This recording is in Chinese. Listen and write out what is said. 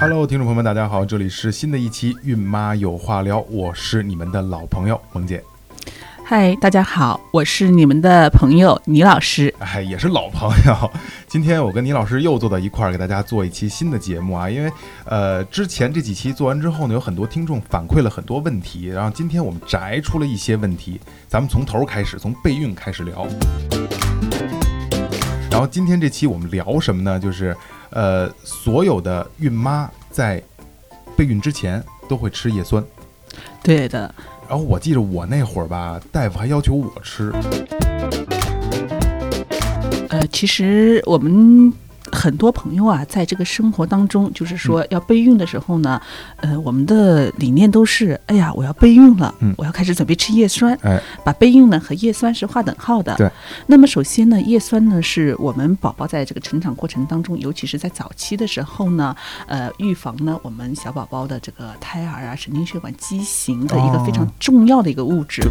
Hello，听众朋友们，大家好，这里是新的一期《孕妈有话聊》，我是你们的老朋友萌姐。嗨，大家好，我是你们的朋友倪老师。哎，也是老朋友。今天我跟倪老师又坐到一块儿，给大家做一期新的节目啊。因为呃，之前这几期做完之后呢，有很多听众反馈了很多问题，然后今天我们摘出了一些问题，咱们从头开始，从备孕开始聊。然后今天这期我们聊什么呢？就是呃，所有的孕妈在备孕之前都会吃叶酸。对的。然后我记得我那会儿吧，大夫还要求我吃。呃，其实我们。很多朋友啊，在这个生活当中，就是说要备孕的时候呢，呃，我们的理念都是，哎呀，我要备孕了，我要开始准备吃叶酸，哎，把备孕呢和叶酸是划等号的。对。那么首先呢，叶酸呢是我们宝宝在这个成长过程当中，尤其是在早期的时候呢，呃，预防呢我们小宝宝的这个胎儿啊神经血管畸形的一个非常重要的一个物质。